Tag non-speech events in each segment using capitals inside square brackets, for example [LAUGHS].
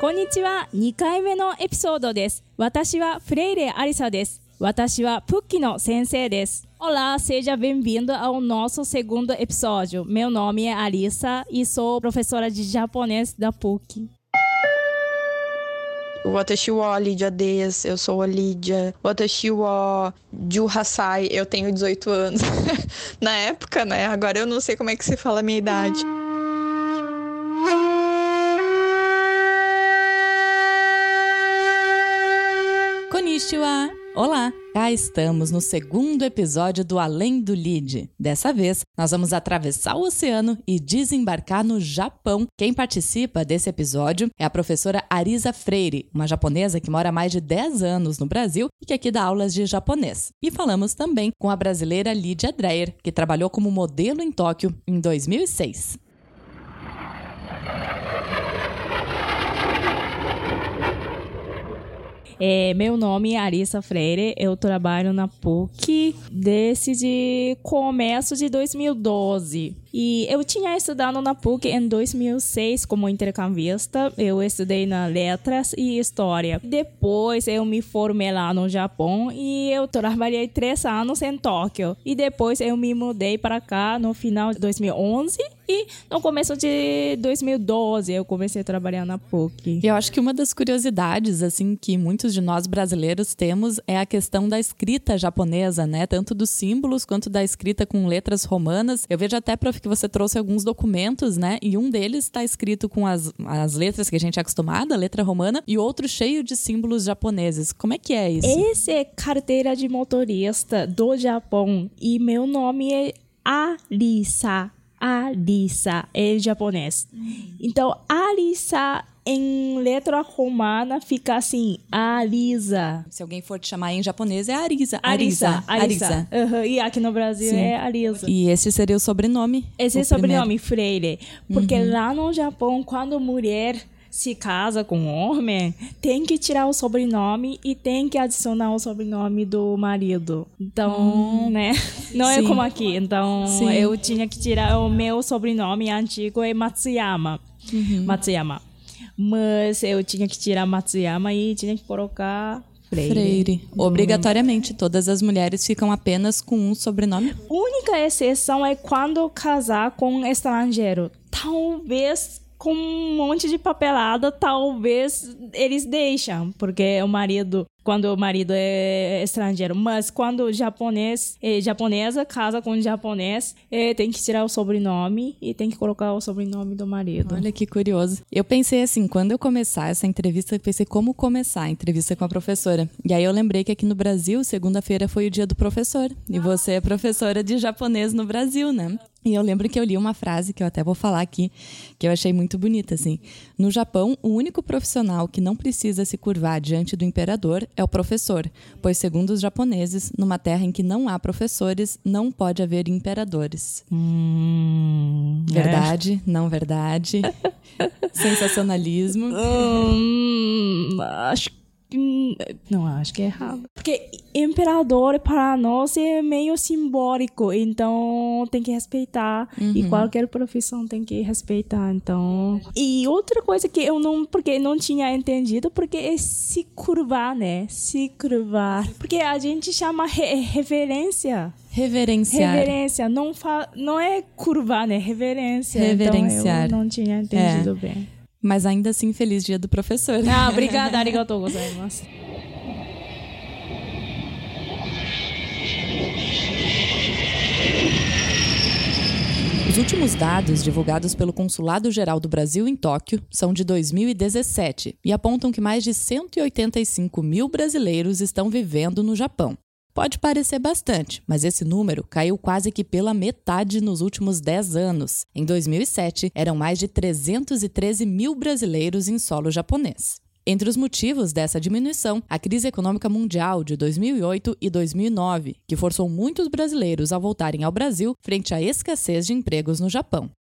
こんにちは。2回目のエピソードです。私はフレイレアリサです。私はプッキの先生です。Olá, seja bem-vindo ao nosso segundo episódio. Meu nome é Arisa e sou professora de japonês da PUC. Watashi wa Lídia Des, eu sou a Lídia. Watashi wa Juhasai, eu tenho 18 anos. [LAUGHS] Na época, né? Agora eu não sei como é que se fala a minha idade. Konnichiwa! Olá! Cá estamos no segundo episódio do Além do Lead. Dessa vez, nós vamos atravessar o oceano e desembarcar no Japão. Quem participa desse episódio é a professora Arisa Freire, uma japonesa que mora há mais de 10 anos no Brasil e que aqui dá aulas de japonês. E falamos também com a brasileira Lídia Dreyer, que trabalhou como modelo em Tóquio em 2006. É, meu nome é Arisa Freire, eu trabalho na PUC desde começo de 2012. E eu tinha estudado na PUC em 2006 como intercambista. Eu estudei na letras e história. Depois eu me formei lá no Japão e eu trabalhei três anos em Tóquio. E depois eu me mudei para cá no final de 2011 e no começo de 2012 eu comecei a trabalhar na PUC. Eu acho que uma das curiosidades assim que muitos de nós brasileiros temos é a questão da escrita japonesa, né? Tanto dos símbolos quanto da escrita com letras romanas. Eu vejo até que você trouxe alguns documentos, né? E um deles está escrito com as, as letras que a gente é acostumada, a letra romana, e outro cheio de símbolos japoneses. Como é que é isso? Esse é carteira de motorista do Japão e meu nome é Arisa. Arisa é japonês. Então, Arisa em letra romana fica assim, Arisa. Se alguém for te chamar em japonês, é Arisa. Arisa. Arisa. Uhum. E aqui no Brasil Sim. é Arisa. E esse seria o sobrenome? Esse o é o sobrenome, Freire. Porque uhum. lá no Japão, quando mulher se casa com um homem, tem que tirar o sobrenome e tem que adicionar o sobrenome do marido. Então, hum. né? Não Sim. é como aqui. Então, Sim. eu tinha que tirar o meu sobrenome antigo é Matsuyama. Uhum. Matsuyama. Mas eu tinha que tirar Matsuyama e tinha que colocar Freire. Freire. Obrigatoriamente, todas as mulheres ficam apenas com um sobrenome. Única exceção é quando casar com um estrangeiro. Talvez com um monte de papelada, talvez eles deixam, porque o marido, quando o marido é estrangeiro, mas quando japonês, é japonesa casa com japonês, é, tem que tirar o sobrenome e tem que colocar o sobrenome do marido. Olha que curioso. Eu pensei assim, quando eu começar essa entrevista, eu pensei como começar a entrevista com a professora. E aí eu lembrei que aqui no Brasil, segunda-feira foi o dia do professor. E você é professora de japonês no Brasil, né? E eu lembro que eu li uma frase que eu até vou falar aqui, que eu achei muito bonita, assim. No Japão, o único profissional que não precisa se curvar diante do imperador é o professor, pois, segundo os japoneses, numa terra em que não há professores, não pode haver imperadores. Hum, verdade? É. Não verdade? [LAUGHS] Sensacionalismo? Hum, acho não, acho que é errado. Porque imperador para nós é meio simbólico, então tem que respeitar. Uhum. E qualquer profissão tem que respeitar, então. E outra coisa que eu não, porque não tinha entendido, porque é se curvar, né? Se curvar. Porque a gente chama re reverência. Reverenciar. Reverência. Não, fa não é curvar, né? Reverência. Reverenciar. Então eu não tinha entendido é. bem. Mas ainda assim, feliz dia do professor. Ah, obrigada, arigatou gozaimasu. Os últimos dados divulgados pelo Consulado Geral do Brasil em Tóquio são de 2017 e apontam que mais de 185 mil brasileiros estão vivendo no Japão. Pode parecer bastante, mas esse número caiu quase que pela metade nos últimos 10 anos. Em 2007, eram mais de 313 mil brasileiros em solo japonês. Entre os motivos dessa diminuição, a crise econômica mundial de 2008 e 2009, que forçou muitos brasileiros a voltarem ao Brasil frente à escassez de empregos no Japão.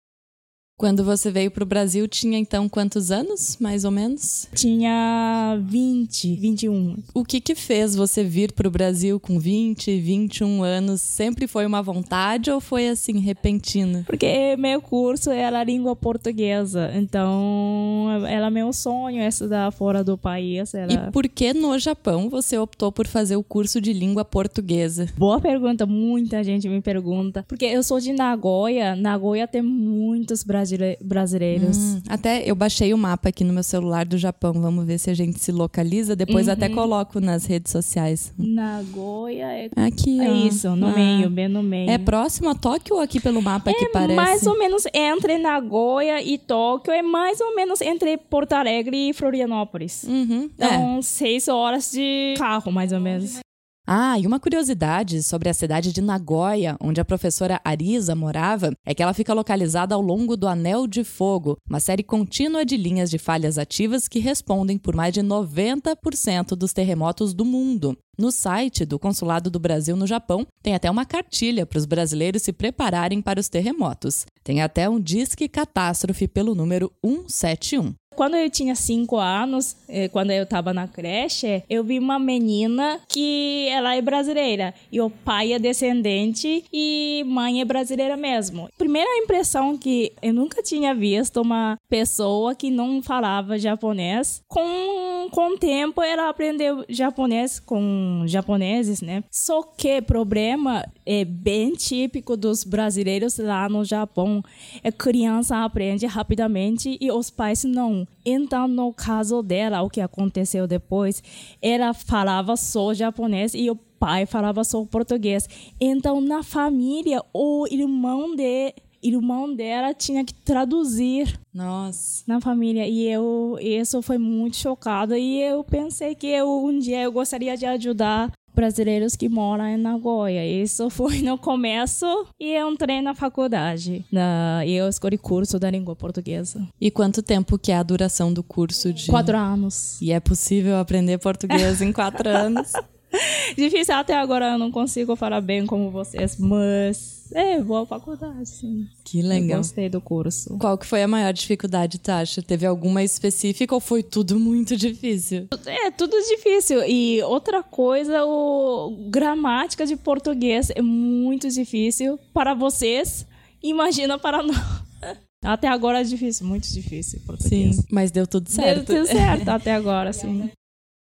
Quando você veio para o Brasil, tinha então quantos anos, mais ou menos? Tinha 20, 21. O que que fez você vir para o Brasil com 20, 21 anos? Sempre foi uma vontade ou foi assim, repentina? Porque meu curso era língua portuguesa, então era meu sonho estudar fora do país. Era... E por que no Japão você optou por fazer o curso de língua portuguesa? Boa pergunta, muita gente me pergunta. Porque eu sou de Nagoya, Nagoya tem muitos brasileiros brasileiros. Hum, até eu baixei o mapa aqui no meu celular do Japão. Vamos ver se a gente se localiza. Depois uhum. até coloco nas redes sociais. Nagoya é. Aqui, é isso, no ah. meio, bem no meio. É próximo a Tóquio ou aqui pelo mapa é que parece? Mais ou menos entre Nagoya e Tóquio. É mais ou menos entre Porto Alegre e Florianópolis. Uhum. Então, é. seis horas de carro, mais ou menos. Ah, e uma curiosidade sobre a cidade de Nagoya, onde a professora Arisa morava, é que ela fica localizada ao longo do Anel de Fogo, uma série contínua de linhas de falhas ativas que respondem por mais de 90% dos terremotos do mundo. No site do Consulado do Brasil no Japão, tem até uma cartilha para os brasileiros se prepararem para os terremotos. Tem até um disque catástrofe pelo número 171 quando eu tinha cinco anos, eh, quando eu tava na creche, eu vi uma menina que ela é brasileira e o pai é descendente e mãe é brasileira mesmo. Primeira impressão que eu nunca tinha visto uma pessoa que não falava japonês. Com, com o tempo ela aprendeu japonês com japoneses, né? Só que problema é bem típico dos brasileiros lá no Japão. É criança aprende rapidamente e os pais não. Então, no caso dela, o que aconteceu depois, ela falava só japonês e o pai falava só português. Então, na família, o irmão de irmão dela tinha que traduzir. Nossa. Na família. E eu, isso foi muito chocado. E eu pensei que eu, um dia eu gostaria de ajudar brasileiros que moram em Nagoya. Isso foi no começo e eu entrei na faculdade. Na, e eu escolhi curso da língua portuguesa. E quanto tempo que é a duração do curso de... Quatro anos. E é possível aprender português em quatro [LAUGHS] anos? [LAUGHS] Difícil até agora, eu não consigo falar bem como vocês, mas é boa faculdade, sim. Que legal. Eu gostei do curso. Qual que foi a maior dificuldade, Tasha? Teve alguma específica ou foi tudo muito difícil? É, tudo difícil. E outra coisa, o gramática de português é muito difícil para vocês. Imagina para nós. [LAUGHS] Até agora é difícil, muito difícil português. Sim, mas deu tudo certo. Deu tudo certo [LAUGHS] até agora, sim.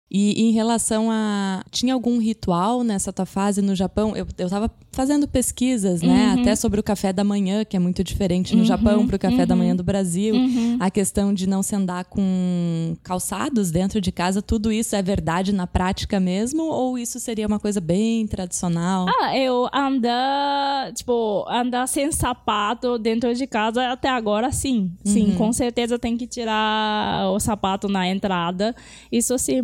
E em relação a. Tinha algum ritual nessa tua fase no Japão? Eu, eu tava fazendo pesquisas, né? Uhum. Até sobre o café da manhã, que é muito diferente no uhum. Japão para o café uhum. da manhã do Brasil. Uhum. A questão de não se andar com calçados dentro de casa, tudo isso é verdade na prática mesmo? Ou isso seria uma coisa bem tradicional? Ah, eu andar, tipo, andar sem sapato dentro de casa até agora, sim. Sim, uhum. com certeza tem que tirar o sapato na entrada. Isso sim,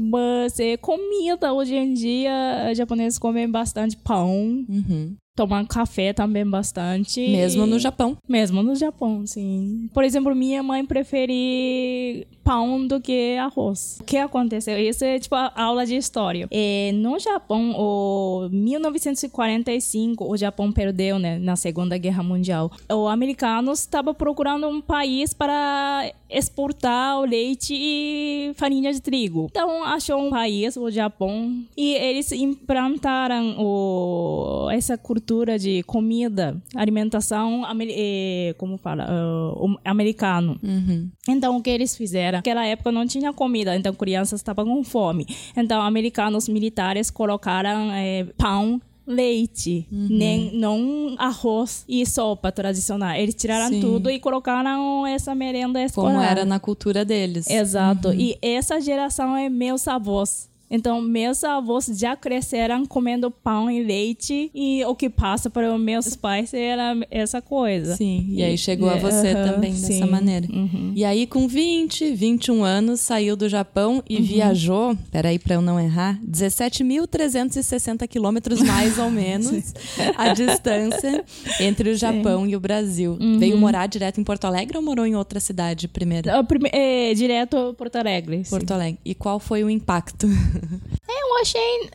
ser comida. Hoje em dia, japoneses comem bastante pão. Uhum. Tomar café também bastante. Mesmo no Japão. Mesmo no Japão, sim. Por exemplo, minha mãe prefere pão do que arroz. O que aconteceu? Isso é tipo a aula de história. É, no Japão, o 1945, o Japão perdeu, né, na Segunda Guerra Mundial. Os americanos estavam procurando um país para exportar o leite e farinha de trigo. Então, achou um país, o Japão, e eles implantaram o, essa cultura de comida, alimentação, eh, como fala, uh, americano. Uhum. Então, o que eles fizeram? Naquela época não tinha comida, então crianças estavam com fome. Então, americanos militares colocaram é, pão leite, uhum. nem não arroz e sopa tradicional. Eles tiraram Sim. tudo e colocaram essa merenda escolar. Como era na cultura deles. Exato. Uhum. E essa geração é meus avós. Então, meus avós já cresceram comendo pão e leite e o que passa para os meus pais era essa coisa. Sim, e, aí chegou a você também sim. dessa maneira. Uhum. E aí, com 20, 21 anos, saiu do Japão e uhum. viajou, peraí para eu não errar, 17.360 quilômetros mais ou menos [LAUGHS] a distância entre o Japão sim. e o Brasil. Uhum. Veio morar direto em Porto Alegre ou morou em outra cidade primeiro? Prime é, direto Porto Alegre. Porto Alegre. E qual foi o impacto? Eu achei.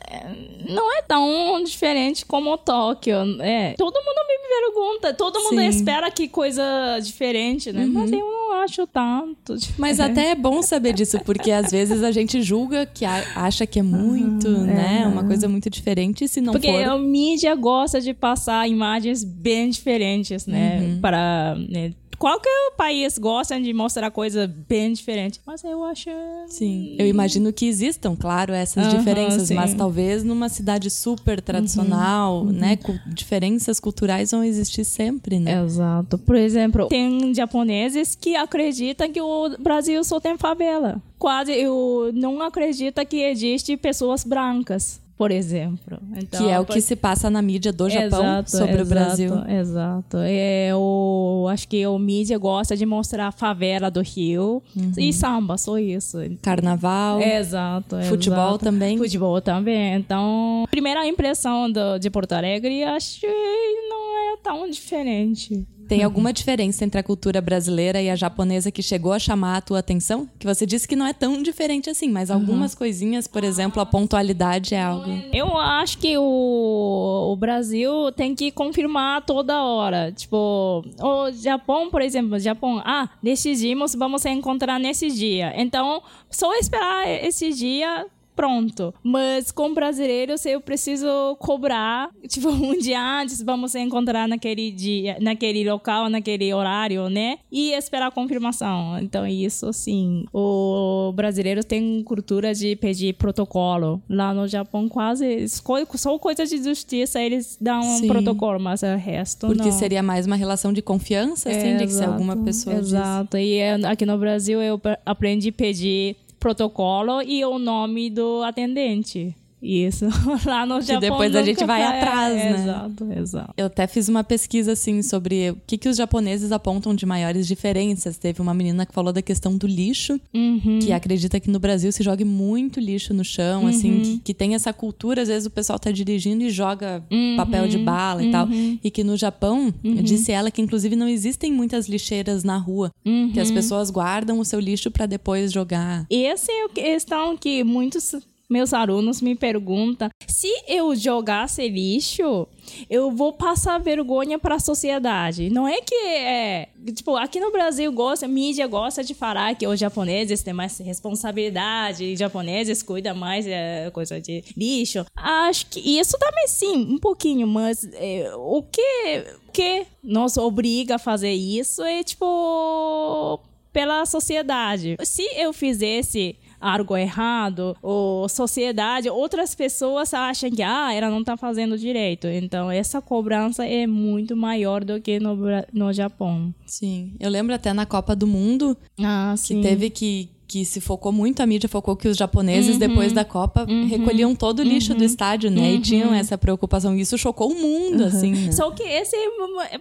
Não é tão diferente como o Tóquio. É, todo mundo vive pergunta. Todo mundo Sim. espera que coisa diferente, né? Mas eu não acho tanto. Mas até é bom saber disso, porque às vezes a gente julga que acha que é muito, né? Uma coisa muito diferente, se não Porque for. a mídia gosta de passar imagens bem diferentes, né? Uhum. Para né? Qualquer país gosta de mostrar coisa bem diferente. Mas eu acho Sim, eu imagino que existam, claro, essas Aham, diferenças, sim. mas talvez numa cidade super tradicional, Uhum. né? cu- diferenças culturais vão existir sempre, né? Exato. Por exemplo, tem japoneses que acreditam que o Brasil só tem favela. Quase eu não acredita que existe pessoas brancas, por exemplo. Então, que é o por- que se passa na mídia do Japão Exato, sobre o exato, Brasil. Exato. É, o, acho que o mídia gosta de mostrar a favela do Rio Uhum. e samba, só isso. Carnaval. Exato. Futebol exato. também? Futebol também. Então, primeira impressão do, de Porto Alegre, acho que não é tão diferente. Tem alguma diferença entre a cultura brasileira e a japonesa que chegou a chamar a tua atenção? Que você disse que não é tão diferente assim, mas algumas coisinhas, por exemplo, a pontualidade é algo. Eu acho que o, o Brasil tem que confirmar toda hora. Tipo, o Japão, por exemplo, Japão, ah, decidimos, vamos se encontrar nesse dia. Então, só esperar esse dia. Pronto. Mas com brasileiros eu preciso cobrar, [LAUGHS] tipo, um dia antes, vamos se encontrar naquele dia, naquele local, naquele horário, né? E esperar a confirmação. Então, isso sim. O brasileiro tem cultura de pedir protocolo. Lá no Japão, quase só coisa de justiça eles dão um Sim. protocolo, mas o resto Porque não. seria mais uma relação de confiança, assim, de que se Exato, alguma pessoa diz. Exato. E é, aqui no Brasil eu aprendi a pedir protocolo e o nome do atendente. Isso. [LAUGHS] Lá no Japão. depois a gente vai vai- atrás, é, né? Exato, exato. Eu até fiz uma pesquisa assim sobre o que, que os japoneses apontam de maiores diferenças. Teve uma menina que falou da questão do lixo, Uhum. que acredita que no Brasil se jogue muito lixo no chão, Uhum. assim, que, que tem essa cultura, às vezes o pessoal tá dirigindo e joga Uhum. papel de bala e tal. E que no Japão, disse ela que inclusive não existem muitas lixeiras na rua, que Uhum. as pessoas guardam o seu lixo para depois jogar. Essa é a questão que muitos meus alunos me perguntam. Se eu jogasse lixo, eu vou passar vergonha para a sociedade. Não é que é, tipo, aqui no Brasil gosta, mídia gosta de falar que os japoneses têm mais responsabilidade, e japoneses cuidam mais é, coisa de lixo. Acho que isso também sim, um pouquinho, mas é, o que que nos obriga a fazer isso é tipo pela sociedade. Se eu fizesse algo errado, ou sociedade, outras pessoas acham que ah, ela não tá fazendo direito. Então, essa cobrança é muito maior do que no, no Japão. Sim, eu lembro até na Copa do Mundo Ah, que teve que que se focou muito, a mídia focou que os japoneses, Uhum. depois da Copa, recolhiam todo o lixo do estádio, né? E tinham essa preocupação. E isso chocou o mundo, assim, né? Uhum. Só que esse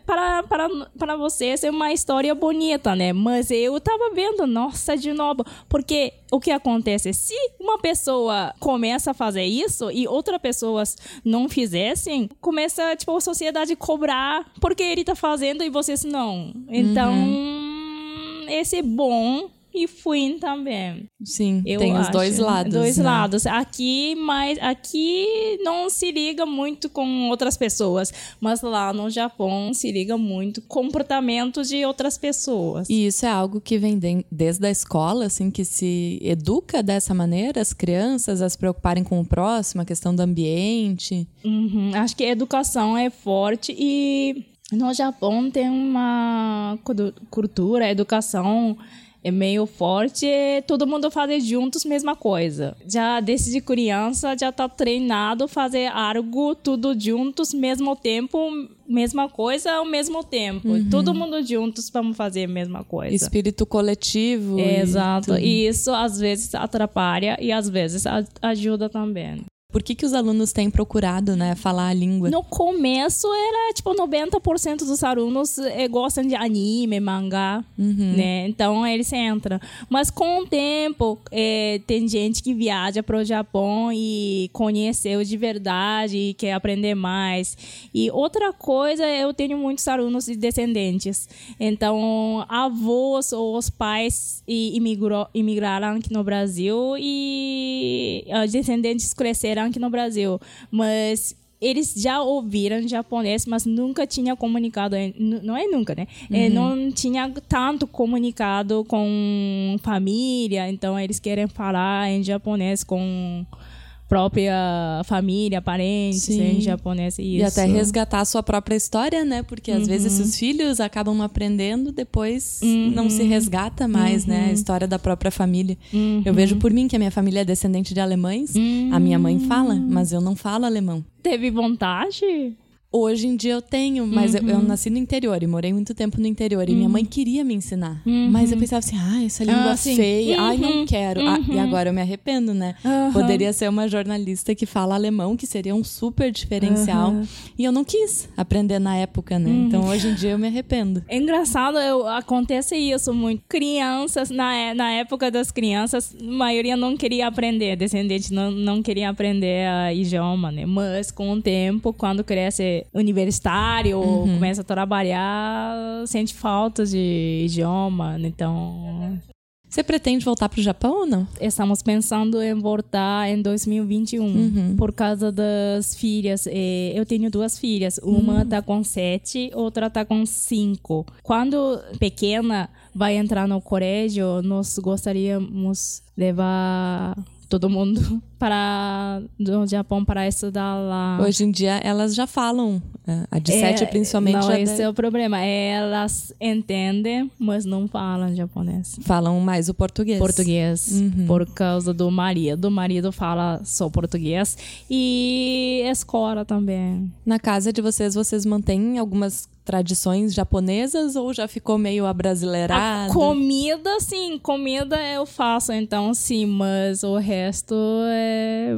para, para, para você essa é uma história bonita, né? Mas eu tava vendo, nossa, de novo. Porque o que acontece? Se uma pessoa começa a fazer isso e outras pessoas não fizessem, começa, tipo, a sociedade cobrar porque ele tá fazendo e vocês não. Então, esse é bom e ruim também. Sim, Eu tem os acho. dois lados. Dois né? lados. Aqui, mas aqui não se liga muito com outras pessoas, mas lá no Japão se liga muito com comportamento de outras pessoas. E isso é algo que vem de- desde a escola, assim, que se educa dessa maneira as crianças a se preocuparem com o próximo, a questão do ambiente. Uhum. Acho que a educação é forte e no Japão tem uma cu- cultura, educação é meio forte, e todo mundo faz juntos a mesma coisa. Já desde criança já tá treinado a fazer algo tudo juntos, mesmo tempo, mesma coisa ao mesmo tempo. Todo mundo juntos vamos fazer a mesma coisa. Espírito coletivo. e Exato. tudo. E isso às vezes atrapalha e às vezes ajuda também. Por que, que os alunos têm procurado, né, falar a língua? No começo era tipo 90% dos alunos eh, gostam de anime, mangá, né? Então eles entram. Mas com o tempo eh, tem gente que viaja para o Japão e conheceu de verdade e quer aprender mais. E outra coisa, eu tenho muitos alunos de descendentes. Então avós ou os pais imigrou, imigraram aqui no Brasil e ah, descendentes cresceram aqui no Brasil. Mas eles já ouviram japonês, mas nunca tinha comunicado, não é nunca, né? É, uhum. não tinha tanto comunicado com família, então eles querem falar em japonês com própria família, parentes Sim. em japonês. Isso. E até resgatar a sua própria história, né? Porque às uhum. vezes os filhos acabam aprendendo, depois uhum. não se resgata mais, uhum. né? A uhum. história da própria família. Eu vejo uhum. por mim que a minha família é descendente de alemães. A minha mãe fala, mas eu não falo alemão. Teve vontade? Hoje em dia eu tenho, mas uhum. eu, eu, uhum. nasci no interior e morei muito tempo no interior. E minha mãe uhum. queria me ensinar. Uhum. Mas eu pensava assim, ah, essa língua ah, feia, ai, não uhum. quero. Ah, e agora eu me arrependo, né? Poderia ser uma jornalista que fala alemão, que seria um super diferencial. E eu não quis aprender na época, né? Então hoje em dia eu me arrependo. É engraçado, eu, acontece isso muito. Crianças, na, na época das crianças, a maioria não queria aprender, descendente não, não queria aprender a idioma, né? Mas com o tempo, quando cresce universitário, uhum. começa a trabalhar, sente falta de idioma, então... Você pretende voltar para o Japão ou não? Estamos pensando em voltar em 2021 uhum. por causa das filhas. Eu tenho duas filhas, uma está uhum. com sete, outra está com cinco. Quando pequena vai entrar no colégio, nós gostaríamos levar todo mundo [LAUGHS] para do Japão para estudar lá. Hoje em dia elas já falam, é, a de é, sete principalmente. Não, esse deve... é o problema. Elas entendem, mas não falam japonês. Falam mais o português. Português, uhum. por causa do marido. O marido fala só português e escola também. Na casa de vocês, vocês mantêm algumas tradições japonesas ou já ficou meio abrasileirado? A comida, sim, comida eu faço, então sim, mas o resto é.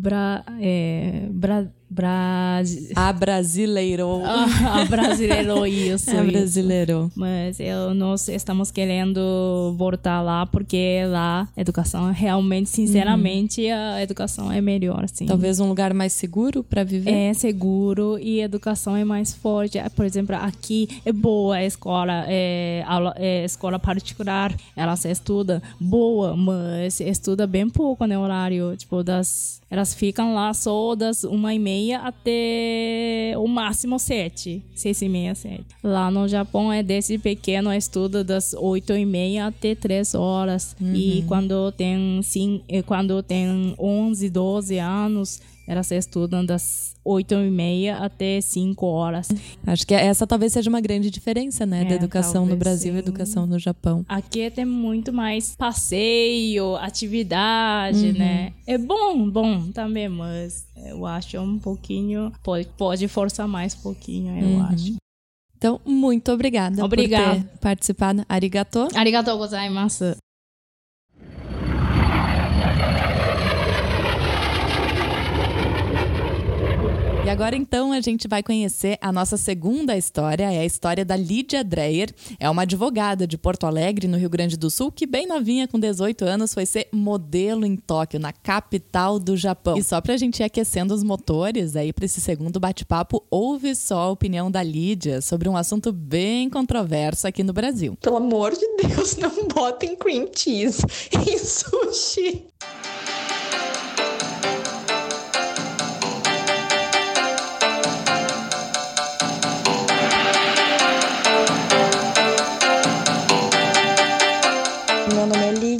Bra, é bra, Bra... A brasileiro. [LAUGHS] a brasileiro, isso. [LAUGHS] A brasileiro. Mas eu, nós estamos querendo voltar lá porque lá a educação, realmente, sinceramente, uhum. a educação é melhor, sim. Talvez um lugar mais seguro para viver? É seguro e a educação é mais forte. Por exemplo, aqui é boa a escola, é, a, é escola particular, ela se estuda boa, mas estuda bem pouco no horário, tipo, das elas ficam lá só das uma e meia até o máximo sete. Seis e meia, sete. Lá no Japão é desde pequeno estuda das oito e meia até três horas. Uhum. E quando tem, sim, quando tem onze, doze anos, elas estudam das oito e meia até cinco horas. Acho que essa talvez seja uma grande diferença, né? É, da educação no Brasil sim. e educação no Japão. Aqui tem muito mais passeio, atividade, uhum. né? É bom, bom também, mas eu acho um pouquinho... Pode, pode forçar mais um pouquinho, eu uhum. acho. Então, muito obrigada, obrigada por ter participado. Arigato. Arigatou gozaimasu. E agora então a gente vai conhecer a nossa segunda história, é a história da Lídia Dreyer. É uma advogada de Porto Alegre, no Rio Grande do Sul, que bem novinha, com 18 anos, foi ser modelo em Tóquio, na capital do Japão. E só pra gente ir aquecendo os motores aí para esse segundo bate-papo, ouve só a opinião da Lídia sobre um assunto bem controverso aqui no Brasil. Pelo amor de Deus, não botem cream cheese em sushi.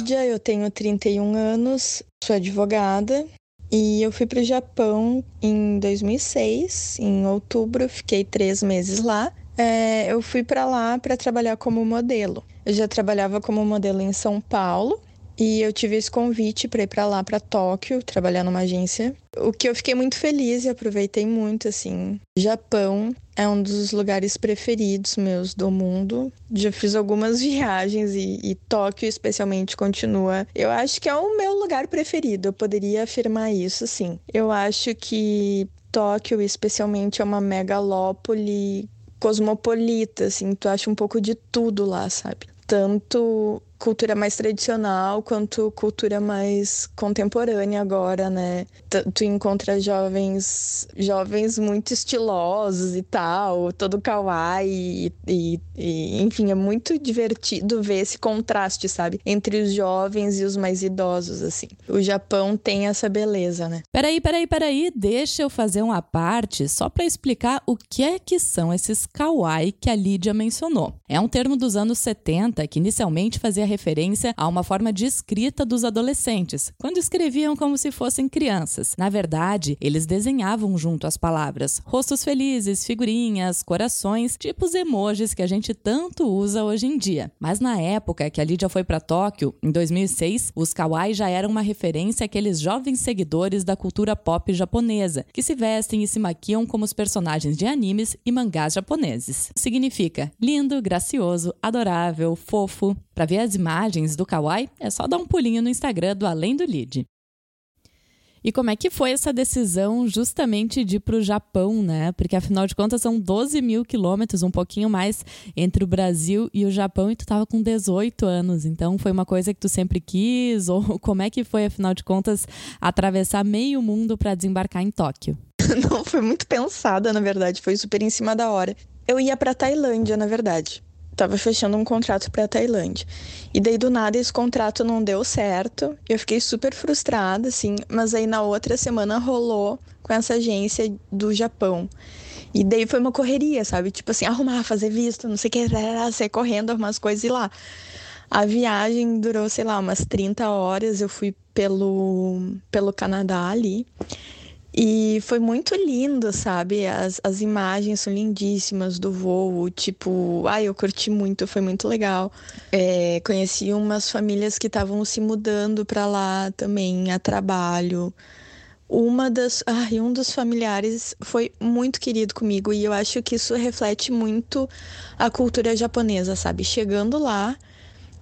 Eu tenho 31 anos, sou advogada e eu fui para o Japão em 2006, em outubro, fiquei três meses lá. É, eu fui para lá para trabalhar como modelo. Eu já trabalhava como modelo em São Paulo e eu tive esse convite para ir para lá, para Tóquio, trabalhar numa agência. O que eu fiquei muito feliz e aproveitei muito, assim. Japão é um dos lugares preferidos meus do mundo. Já fiz algumas [LAUGHS] viagens e, e Tóquio, especialmente, continua. Eu acho que é o meu lugar preferido. Eu poderia afirmar isso, sim. Eu acho que Tóquio, especialmente, é uma megalópole cosmopolita, assim. Tu acha um pouco de tudo lá, sabe? Tanto cultura mais tradicional quanto cultura mais contemporânea agora, né? Tu, encontra jovens, jovens muito estilosos e tal, todo kawaii e, e, enfim, é muito divertido ver esse contraste, sabe? Entre os jovens e os mais idosos, assim. O Japão tem essa beleza, né? Peraí, peraí, peraí, deixa eu fazer uma parte só para explicar o que é que são esses kawaii que a Lídia mencionou. É um termo dos anos 70 que inicialmente fazia referência a uma forma de escrita dos adolescentes, quando escreviam como se fossem crianças. Na verdade, eles desenhavam junto às palavras rostos felizes, figurinhas, corações, tipos emojis que a gente tanto usa hoje em dia. Mas na época que a Lídia foi para Tóquio, em 2006, os kawaii já eram uma referência àqueles jovens seguidores da cultura pop japonesa, que se vestem e se maquiam como os personagens de animes e mangás japoneses. Significa lindo, gracioso, adorável, fofo. Para ver as imagens do kawaii, é só dar um pulinho no Instagram do Além do Lead. E como é que foi essa decisão justamente de ir para o Japão, né? Porque afinal de contas são 12 mil quilômetros, um pouquinho mais, entre o Brasil e o Japão, e tu estava com 18 anos. Então foi uma coisa que tu sempre quis? [LAUGHS] Ou como é que foi, afinal de contas, atravessar meio mundo para desembarcar em Tóquio? [LAUGHS] Não, foi muito pensada, na verdade, foi super em cima da hora. Eu ia para Tailândia, na verdade tava fechando um contrato para Tailândia. E daí do nada esse contrato não deu certo. Eu fiquei super frustrada, assim, mas aí na outra semana rolou com essa agência do Japão. E daí foi uma correria, sabe? Tipo assim, arrumar, fazer visto, não sei o que, sair correndo, arrumar as coisas e lá. A viagem durou, sei lá, umas 30 horas. Eu fui pelo, pelo Canadá ali. E foi muito lindo, sabe? As, as imagens são lindíssimas do voo. Tipo, ai, eu curti muito, foi muito legal. É, conheci umas famílias que estavam se mudando para lá também, a trabalho. Uma das. Ai, um dos familiares foi muito querido comigo e eu acho que isso reflete muito a cultura japonesa, sabe? Chegando lá,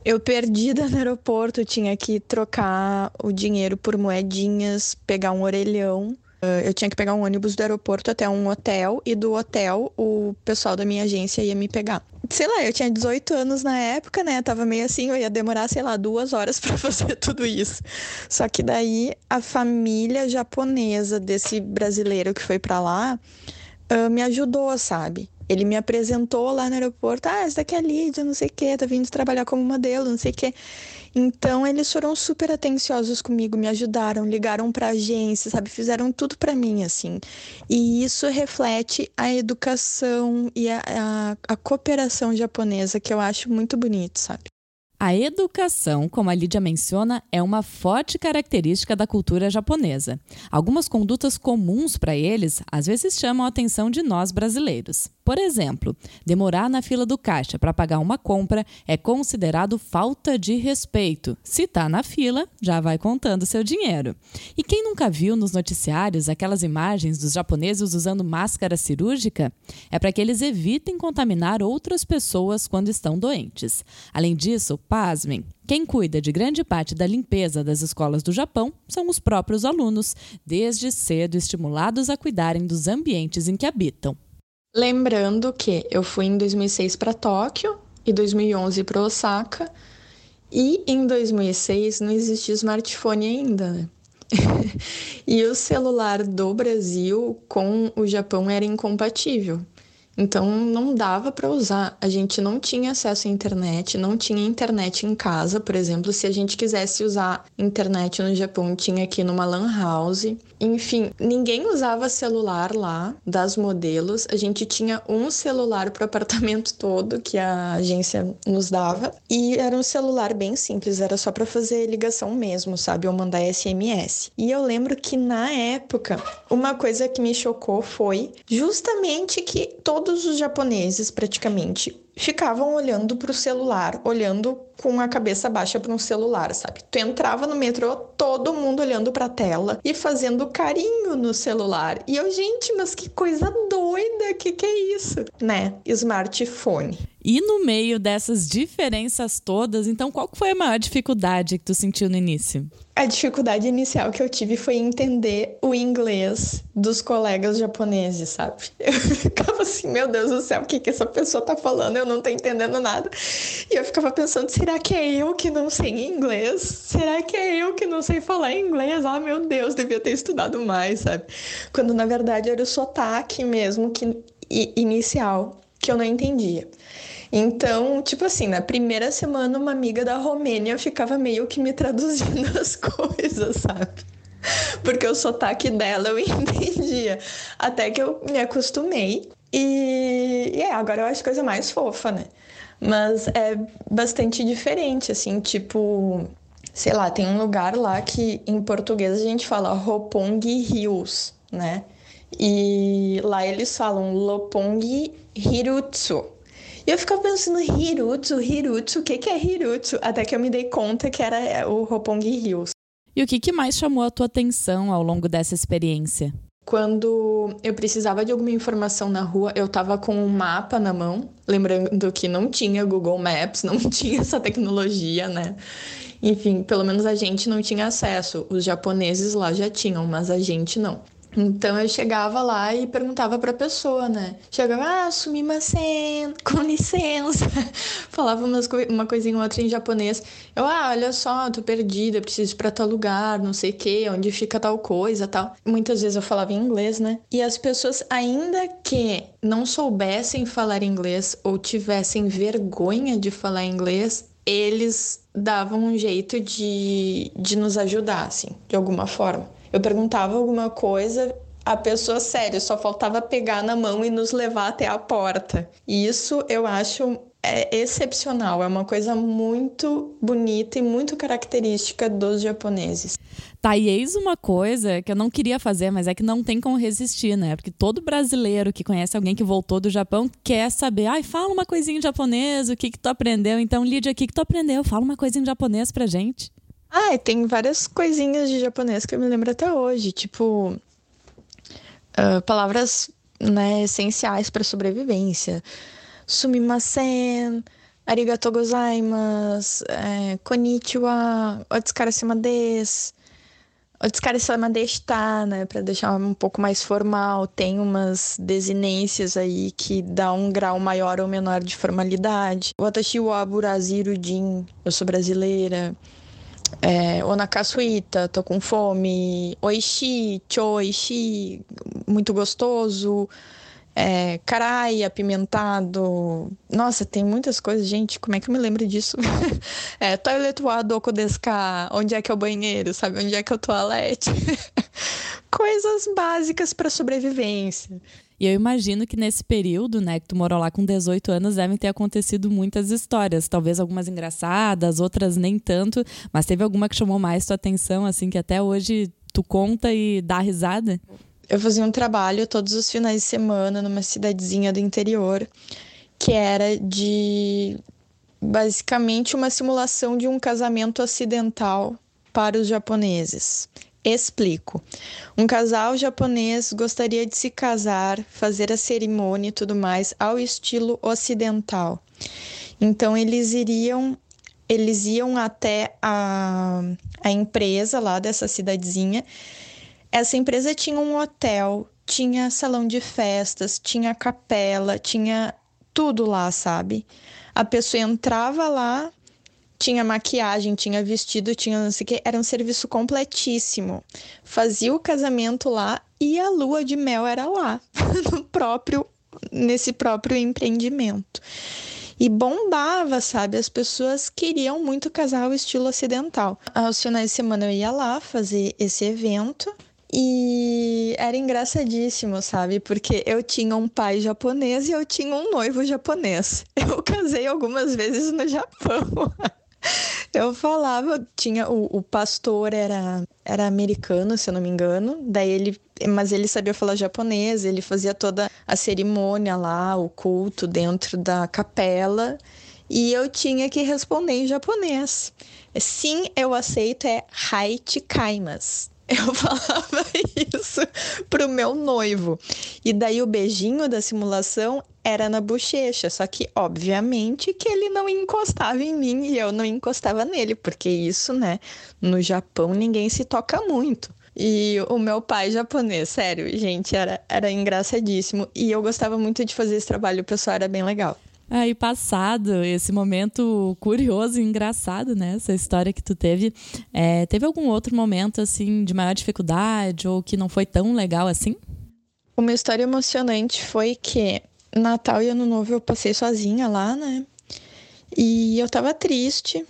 eu perdida no aeroporto, tinha que trocar o dinheiro por moedinhas, pegar um orelhão eu tinha que pegar um ônibus do aeroporto até um hotel e do hotel o pessoal da minha agência ia me pegar. Sei lá, eu tinha 18 anos na época, né? Tava meio assim, eu ia demorar, sei lá, duas horas [LAUGHS] para fazer tudo isso. Só que daí a família japonesa desse brasileiro que foi para lá uh, me ajudou, sabe? Ele me apresentou lá no aeroporto, ah, essa daqui é a Lídia, não sei o quê, tá vindo trabalhar como modelo, não sei o quê. Então eles foram super atenciosos comigo, me ajudaram, ligaram para agência, sabe, fizeram tudo para mim assim. E isso reflete a educação e a, a, a cooperação japonesa que eu acho muito bonito, sabe? A educação, como a Lídia menciona, é uma forte característica da cultura japonesa. Algumas condutas comuns para eles às vezes chamam a atenção de nós brasileiros. Por exemplo, demorar na fila do caixa para pagar uma compra é considerado falta de respeito. Se está na fila, já vai contando seu dinheiro. E quem nunca viu nos noticiários aquelas imagens dos japoneses usando máscara cirúrgica? É para que eles evitem contaminar outras pessoas quando estão doentes. Além disso, pasmem, quem cuida de grande parte da limpeza das escolas do Japão são os próprios alunos, desde cedo estimulados a cuidarem dos ambientes em que habitam. Lembrando que eu fui em 2006 para Tóquio e 2011 para Osaka. E em 2006 não existia smartphone ainda, né? [LAUGHS] e o celular do Brasil com o Japão era incompatível. Então não dava para usar. A gente não tinha acesso à internet, não tinha internet em casa, por exemplo, se a gente quisesse usar internet no Japão, tinha aqui numa lan house. Enfim, ninguém usava celular lá das modelos. A gente tinha um celular para apartamento todo que a agência nos dava e era um celular bem simples, era só para fazer ligação mesmo, sabe, ou mandar SMS. E eu lembro que na época, uma coisa que me chocou foi justamente que todos os japoneses praticamente ficavam olhando para o celular, olhando com a cabeça baixa para um celular, sabe? Tu entrava no metrô, todo mundo olhando para a tela e fazendo carinho no celular. E eu, gente, mas que coisa doida, que que é isso? Né? Smartphone. E no meio dessas diferenças todas, então qual foi a maior dificuldade que tu sentiu no início? A dificuldade inicial que eu tive foi entender o inglês dos colegas japoneses, sabe? [LAUGHS] Eu ficava assim, meu Deus do céu, o que que essa pessoa tá falando? Eu não tô entendendo nada. E eu ficava pensando, será será que é eu que não sei inglês? Será que é eu que não sei falar inglês? Ah, meu Deus, devia ter estudado mais, sabe? Quando na verdade era o sotaque mesmo que inicial que eu não entendia. Então, tipo assim, na primeira semana, uma amiga da Romênia ficava meio que me traduzindo [LAUGHS] as coisas, sabe? Porque o sotaque dela eu [LAUGHS] entendia. Até que eu me acostumei. E, e é, agora eu acho coisa mais fofa, né? Mas é bastante diferente, assim, tipo, sei lá, tem um lugar lá que em português a gente fala Ropong Hills, né? E lá eles falam Lopong Hirutsu. E eu ficava pensando, Hirutsu, Hirutsu, o que, que é Hirutsu? Até que eu me dei conta que era o Ropong Hills. E o que, que mais chamou a tua atenção ao longo dessa experiência? Quando eu precisava de alguma informação na rua, eu tava com um mapa na mão, lembrando que não tinha Google Maps, [LAUGHS] não tinha essa tecnologia, né? Enfim, pelo menos a gente não tinha acesso. Os japoneses lá já tinham, mas a gente não. Então eu chegava lá e perguntava pra pessoa, né? Chegava, ah, sumimasen, [LAUGHS] com licença. [LAUGHS] Falava umas co uma coisinha ou outra em japonês. Eu, ah, olha só, tô perdida, preciso ir pra tal lugar, não sei o que, onde fica tal coisa tal. Muitas vezes eu falava em inglês, né? E as pessoas, ainda que não soubessem falar inglês ou tivessem vergonha de falar inglês, eles davam um jeito de, de nos ajudar, assim, de alguma forma. Eu perguntava alguma coisa, a pessoa, sério, só faltava pegar na mão e nos levar até a porta. E isso eu acho é excepcional, é uma coisa muito bonita e muito característica dos japoneses. Tá, e eis uma coisa que eu não queria fazer, mas é que não tem como resistir, né? Porque todo brasileiro que conhece alguém que voltou do Japão quer saber, ai, fala uma coisinha em japonês, o que que tu aprendeu? Então, Lídia, o que que tu aprendeu? Fala uma coisa em japonês pra gente. Ah, tem várias coisinhas de japonês que eu me lembro até hoje, tipo uh, palavras né, essenciais para sobrevivência. Sumimasen, arigato gozaimasu, é, konnichiwa, otsukarasema desu, otsukarasema deshita, né, para deixar um pouco mais formal. Tem umas desinências aí que dá um grau maior ou menor de formalidade. Watashi wa buraziru jin, eu sou brasileira. É, Onakasuita, tô com fome. Oishi, choishi, muito gostoso. É, carai, apimentado. Nossa, tem muitas coisas, gente. Como é que eu me lembro disso? [LAUGHS] é, toilet wa doko? Onde é que é o banheiro? Sabe? Onde é que é o toalete? [LAUGHS] coisas básicas para sobrevivência. E eu imagino que nesse período, né, que tu morou lá com 18 anos, devem ter acontecido muitas histórias. Talvez algumas engraçadas, outras nem tanto. Mas teve alguma que chamou mais tua atenção, assim, que até hoje tu conta e dá risada? Eu fazia um trabalho todos os finais de semana numa cidadezinha do interior, que era de basicamente uma simulação de um casamento ocidental para os japoneses. Explico. Um casal japonês gostaria de se casar, fazer a cerimônia e tudo mais ao estilo ocidental. Então eles iriam eles iam até a, a empresa lá dessa cidadezinha. Essa empresa tinha um hotel, tinha salão de festas, tinha capela, tinha tudo lá, sabe? A pessoa entrava lá, tinha maquiagem, tinha vestido, tinha não sei o que, era um serviço completíssimo. Fazia o casamento lá e a lua de mel era lá, [LAUGHS] no próprio nesse próprio empreendimento. E bombava, sabe? As pessoas queriam muito casar ao estilo ocidental. Aos finais de semana eu ia lá fazer esse evento. E era engraçadíssimo, sabe? Porque eu tinha um pai japonês e eu tinha um noivo japonês. [LAUGHS] Eu casei algumas vezes no Japão. [LAUGHS] Eu falava, tinha o, o pastor era era americano, se eu não me engano. Daí ele, mas ele sabia falar japonês, ele fazia toda a cerimônia lá, o culto dentro da capela, e eu tinha que responder em japonês. Sim, eu aceito é Haiti Kaimas. [LAUGHS] Eu falava isso pro meu noivo. E daí o beijinho da simulação era na bochecha, só que obviamente que ele não encostava em mim e eu não encostava nele, porque isso, né, no Japão ninguém se toca muito. E o meu pai japonês, sério, gente, era, era engraçadíssimo. E eu gostava muito de fazer esse trabalho, o pessoal era bem legal. Aí passado esse momento curioso e engraçado, né? Essa história que tu teve. É, teve algum outro momento, assim, de maior dificuldade ou que não foi tão legal assim? Uma história emocionante foi que Natal e Ano Novo eu passei sozinha lá, né? E eu tava triste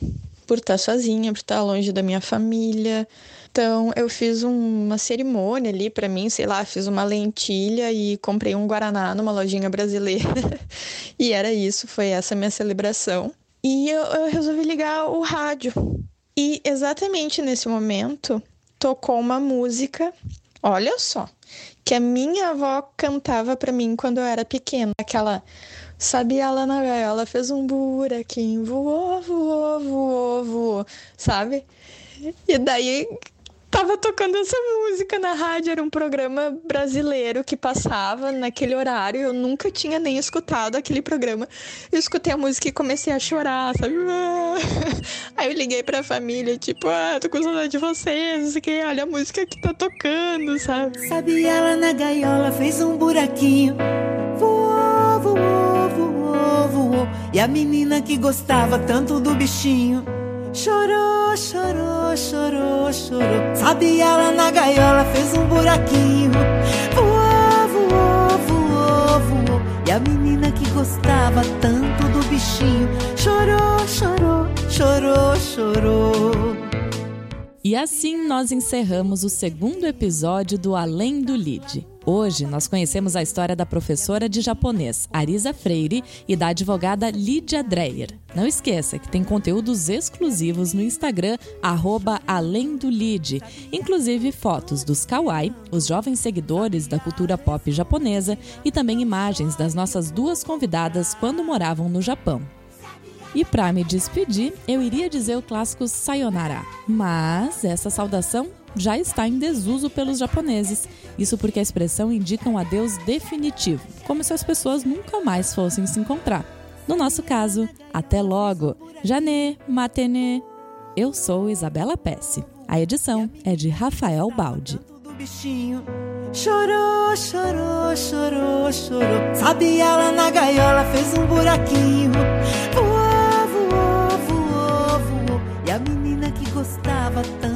por estar sozinha, por estar longe da minha família. Então eu fiz uma cerimônia ali para mim, sei lá, fiz uma lentilha e comprei um guaraná numa lojinha brasileira. [LAUGHS] e era isso, foi essa minha celebração. E eu, eu resolvi ligar o rádio. E exatamente nesse momento tocou uma música, olha só, que a minha avó cantava para mim quando eu era pequena, aquela Sabe ela na gaiola fez um buraquinho, voou, voou, voou, voou, sabe? E daí tava tocando essa música na rádio, era um programa brasileiro que passava naquele horário, eu nunca tinha nem escutado aquele programa. Eu escutei a música e comecei a chorar, sabe? [LAUGHS] Aí eu liguei pra família, tipo, ah, tô com saudade de vocês, não sei o que, olha a música que tá tocando, sabe? Sabe ela na gaiola fez um buraquinho, voou, voou, voou, voou. E a menina que gostava tanto do bichinho Chorou, chorou, chorou, chorou. Sabe, ela na gaiola fez um buraquinho. Voou, voou, voou, voou. E a menina que gostava tanto do bichinho chorou, chorou, chorou, chorou. E assim nós encerramos o segundo episódio do Além do Lide. Hoje nós conhecemos a história da professora de japonês Arisa Freire e da advogada Lídia Dreyer. Não esqueça que tem conteúdos exclusivos no Instagram, arroba Além do Lide, inclusive fotos dos kawaii, os jovens seguidores da cultura pop japonesa e também imagens das nossas duas convidadas quando moravam no Japão. E para me despedir, eu iria dizer o clássico Sayonara, mas essa saudação já está em desuso pelos japoneses. Isso porque a expressão indica um adeus definitivo, como se as pessoas nunca mais fossem se encontrar. No nosso caso, até logo. Janê, matene. Eu sou Isabela Pesce. A edição é de Rafael Baldi. Chorou, chorou, chorou, chorou. Sabe, ela na gaiola fez um buraquinho. A menina